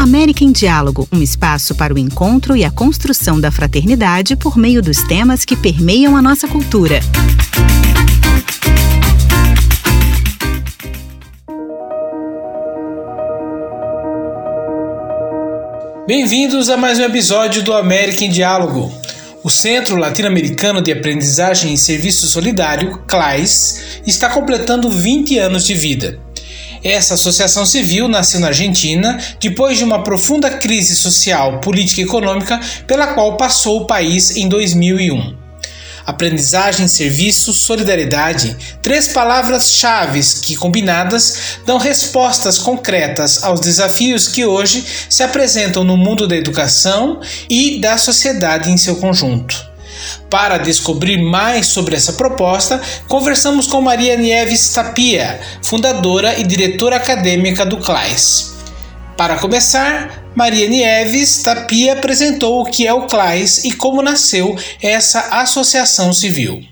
América em Diálogo, um espaço para o encontro e a construção da fraternidade por meio dos temas que permeiam a nossa cultura. Bem-vindos a mais um episódio do América em Diálogo. O Centro Latino-Americano de Aprendizagem e Serviço Solidário, CLAIS, está completando 20 anos de vida. Essa associação civil nasceu na Argentina depois de uma profunda crise social, política e econômica pela qual passou o país em 2001. Aprendizagem, serviço, solidariedade, três palavras-chave que, combinadas, dão respostas concretas aos desafios que hoje se apresentam no mundo da educação e da sociedade em seu conjunto. Para descobrir mais sobre essa proposta, conversamos com Maria Nieves Tapia, fundadora e diretora acadêmica do CLAIS. Para começar, Maria Nieves Tapia apresentou o que é o CLAIS e como nasceu essa associação civil.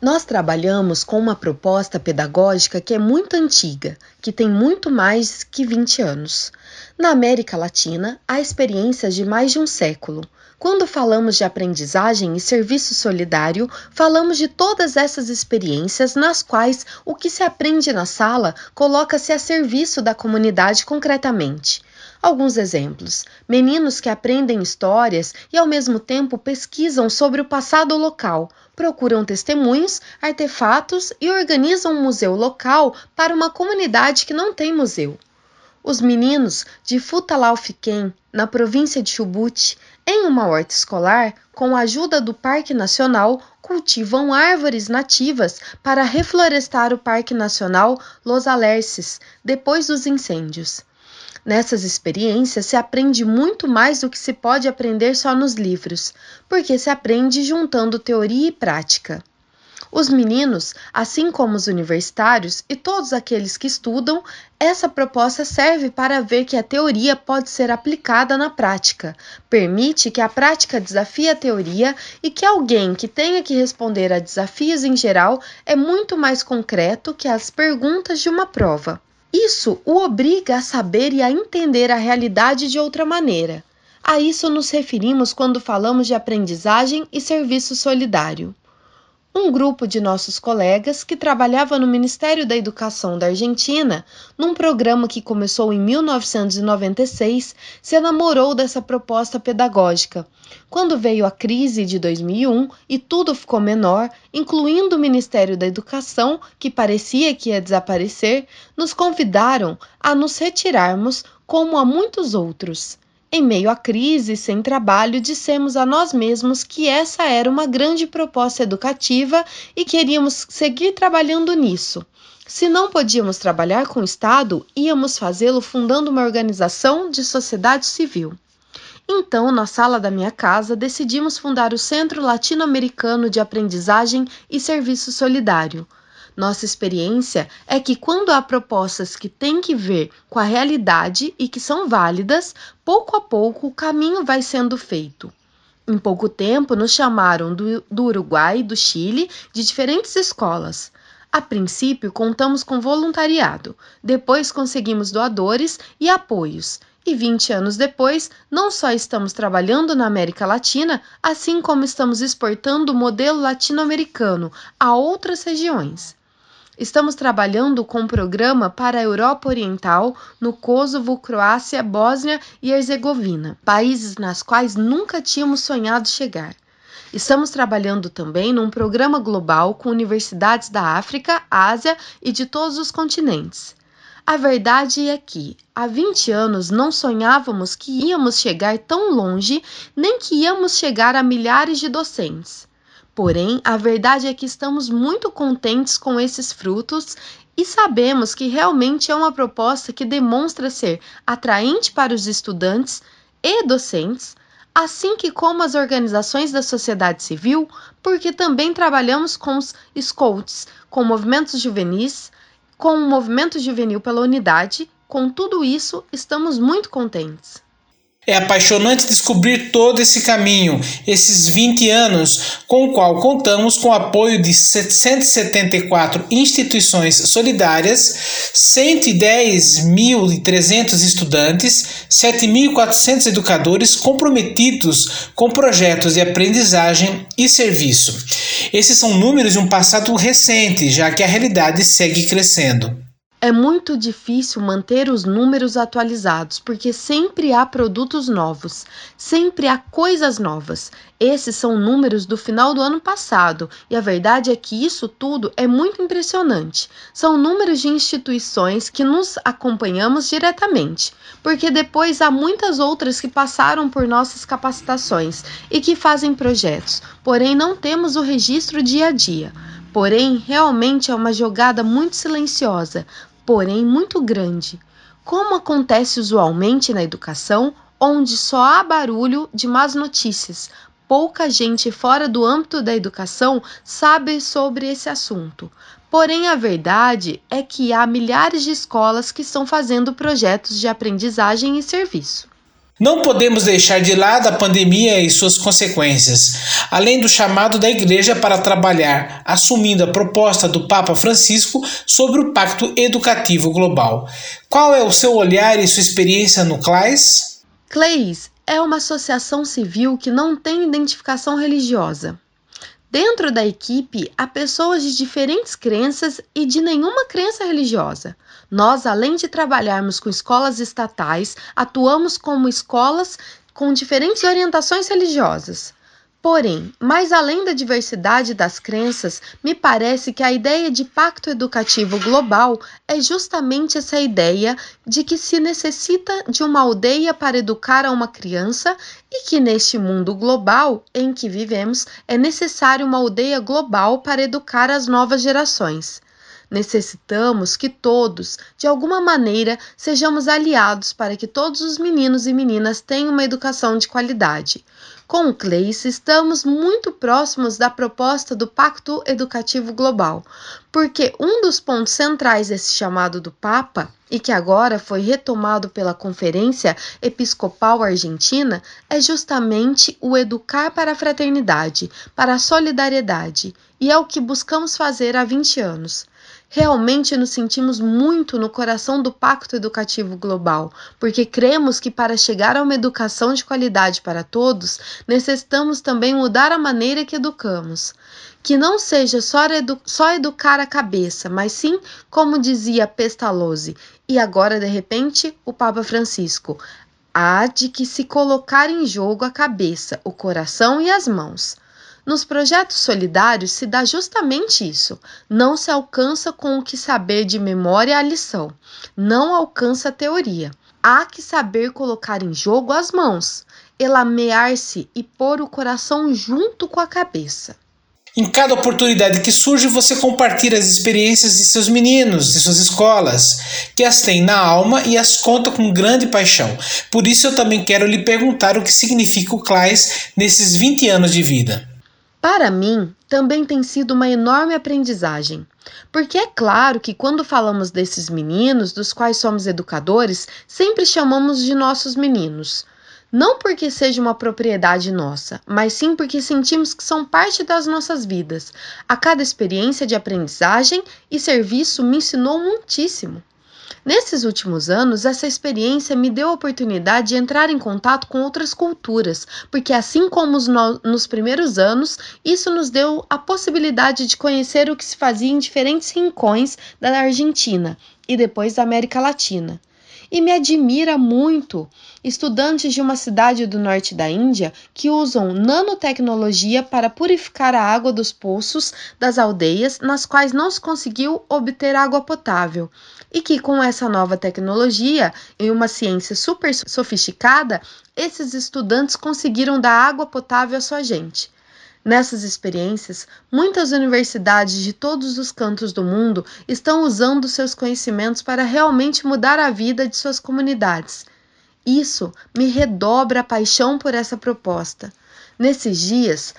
Nós trabalhamos com uma proposta pedagógica que é muito antiga, que tem muito mais que 20 anos. Na América Latina, há experiências de mais de um século. Quando falamos de aprendizagem e serviço solidário, falamos de todas essas experiências nas quais o que se aprende na sala coloca-se a serviço da comunidade concretamente. Alguns exemplos: meninos que aprendem histórias e ao mesmo tempo pesquisam sobre o passado local, procuram testemunhos, artefatos e organizam um museu local para uma comunidade que não tem museu. Os meninos de Futalaufquém, na província de Chubut, em uma horta escolar, com a ajuda do Parque Nacional, cultivam árvores nativas para reflorestar o Parque Nacional Los Alerces depois dos incêndios. Nessas experiências se aprende muito mais do que se pode aprender só nos livros, porque se aprende juntando teoria e prática. Os meninos, assim como os universitários e todos aqueles que estudam, essa proposta serve para ver que a teoria pode ser aplicada na prática. Permite que a prática desafie a teoria e que alguém que tenha que responder a desafios em geral é muito mais concreto que as perguntas de uma prova. Isso o obriga a saber e a entender a realidade de outra maneira. A isso nos referimos quando falamos de aprendizagem e serviço solidário um grupo de nossos colegas que trabalhava no Ministério da Educação da Argentina, num programa que começou em 1996, se enamorou dessa proposta pedagógica. Quando veio a crise de 2001 e tudo ficou menor, incluindo o Ministério da Educação, que parecia que ia desaparecer, nos convidaram a nos retirarmos como a muitos outros. Em meio à crise, sem trabalho, dissemos a nós mesmos que essa era uma grande proposta educativa e queríamos seguir trabalhando nisso. Se não podíamos trabalhar com o Estado, íamos fazê-lo fundando uma organização de sociedade civil. Então, na sala da minha casa, decidimos fundar o Centro Latino-Americano de Aprendizagem e Serviço Solidário nossa experiência é que quando há propostas que têm que ver com a realidade e que são válidas, pouco a pouco o caminho vai sendo feito. Em pouco tempo, nos chamaram do, do Uruguai, do Chile, de diferentes escolas. A princípio, contamos com voluntariado, depois conseguimos doadores e apoios. E 20 anos depois, não só estamos trabalhando na América Latina, assim como estamos exportando o modelo latino-americano a outras regiões. Estamos trabalhando com um programa para a Europa Oriental, no Kosovo, Croácia, Bósnia e Herzegovina, países nas quais nunca tínhamos sonhado chegar. Estamos trabalhando também num programa global com universidades da África, Ásia e de todos os continentes. A verdade é que, há 20 anos, não sonhávamos que íamos chegar tão longe, nem que íamos chegar a milhares de docentes. Porém, a verdade é que estamos muito contentes com esses frutos e sabemos que realmente é uma proposta que demonstra ser atraente para os estudantes e docentes, assim que como as organizações da sociedade civil, porque também trabalhamos com os scouts, com movimentos juvenis, com o movimento juvenil pela unidade, com tudo isso estamos muito contentes. É apaixonante descobrir todo esse caminho, esses 20 anos, com o qual contamos com o apoio de 174 instituições solidárias, 110.300 estudantes, 7.400 educadores comprometidos com projetos de aprendizagem e serviço. Esses são números de um passado recente, já que a realidade segue crescendo. É muito difícil manter os números atualizados, porque sempre há produtos novos, sempre há coisas novas. Esses são números do final do ano passado, e a verdade é que isso tudo é muito impressionante. São números de instituições que nos acompanhamos diretamente, porque depois há muitas outras que passaram por nossas capacitações e que fazem projetos, porém não temos o registro dia a dia. Porém, realmente é uma jogada muito silenciosa, porém muito grande, como acontece usualmente na educação, onde só há barulho de más notícias. Pouca gente fora do âmbito da educação sabe sobre esse assunto. Porém, a verdade é que há milhares de escolas que estão fazendo projetos de aprendizagem e serviço. Não podemos deixar de lado a pandemia e suas consequências, além do chamado da Igreja para trabalhar, assumindo a proposta do Papa Francisco sobre o Pacto Educativo Global. Qual é o seu olhar e sua experiência no CLAIS? CLAIS é uma associação civil que não tem identificação religiosa. Dentro da equipe há pessoas de diferentes crenças e de nenhuma crença religiosa. Nós, além de trabalharmos com escolas estatais, atuamos como escolas com diferentes orientações religiosas. Porém, mais além da diversidade das crenças, me parece que a ideia de pacto educativo global é justamente essa ideia de que se necessita de uma aldeia para educar a uma criança e que neste mundo global em que vivemos é necessário uma aldeia global para educar as novas gerações. Necessitamos que todos, de alguma maneira, sejamos aliados para que todos os meninos e meninas tenham uma educação de qualidade. Com o Cleice, estamos muito próximos da proposta do Pacto Educativo Global, porque um dos pontos centrais desse chamado do Papa, e que agora foi retomado pela Conferência Episcopal Argentina, é justamente o educar para a fraternidade, para a solidariedade, e é o que buscamos fazer há 20 anos. Realmente nos sentimos muito no coração do Pacto Educativo Global, porque cremos que para chegar a uma educação de qualidade para todos, necessitamos também mudar a maneira que educamos. Que não seja só, edu só educar a cabeça, mas sim, como dizia Pestalozzi, e agora de repente o Papa Francisco, há de que se colocar em jogo a cabeça, o coração e as mãos. Nos projetos solidários se dá justamente isso. Não se alcança com o que saber de memória a lição. Não alcança a teoria. Há que saber colocar em jogo as mãos, elamear-se e pôr o coração junto com a cabeça. Em cada oportunidade que surge, você compartilha as experiências de seus meninos, de suas escolas, que as tem na alma e as conta com grande paixão. Por isso, eu também quero lhe perguntar o que significa o CLAIS nesses 20 anos de vida. Para mim, também tem sido uma enorme aprendizagem. Porque é claro que quando falamos desses meninos, dos quais somos educadores, sempre chamamos de nossos meninos. Não porque seja uma propriedade nossa, mas sim porque sentimos que são parte das nossas vidas. A cada experiência de aprendizagem e serviço me ensinou muitíssimo. Nesses últimos anos, essa experiência me deu a oportunidade de entrar em contato com outras culturas, porque assim como no, nos primeiros anos, isso nos deu a possibilidade de conhecer o que se fazia em diferentes rincões da Argentina e depois da América Latina. E me admira muito estudantes de uma cidade do norte da Índia que usam nanotecnologia para purificar a água dos poços das aldeias nas quais não se conseguiu obter água potável e que com essa nova tecnologia e uma ciência super sofisticada, esses estudantes conseguiram dar água potável à sua gente. Nessas experiências, muitas universidades de todos os cantos do mundo estão usando seus conhecimentos para realmente mudar a vida de suas comunidades. Isso me redobra a paixão por essa proposta. Nesses dias,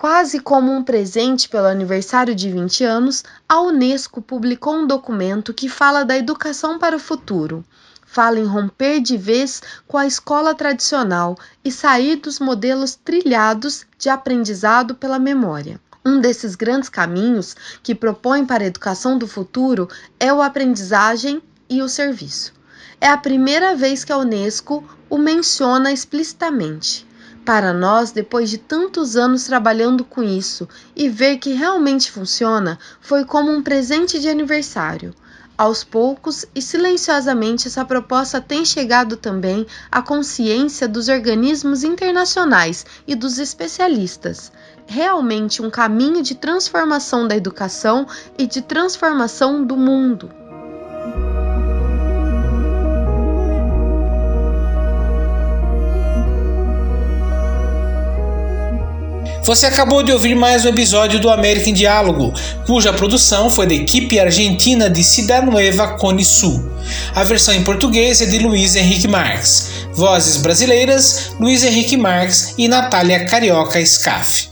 Quase como um presente pelo aniversário de 20 anos, a Unesco publicou um documento que fala da educação para o futuro. Fala em romper de vez com a escola tradicional e sair dos modelos trilhados de aprendizado pela memória. Um desses grandes caminhos que propõe para a educação do futuro é o aprendizagem e o serviço. É a primeira vez que a Unesco o menciona explicitamente. Para nós, depois de tantos anos trabalhando com isso e ver que realmente funciona, foi como um presente de aniversário. Aos poucos e silenciosamente, essa proposta tem chegado também à consciência dos organismos internacionais e dos especialistas. Realmente um caminho de transformação da educação e de transformação do mundo. Você acabou de ouvir mais um episódio do América em Diálogo, cuja produção foi da equipe argentina de Cidade Nueva Cone Sul. A versão em português é de Luiz Henrique Marques. Vozes brasileiras: Luiz Henrique Marques e Natália Carioca Scaff.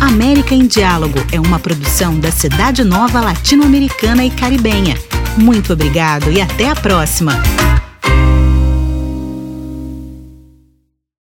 América em Diálogo é uma produção da Cidade Nova Latino-Americana e Caribenha. Muito obrigado e até a próxima!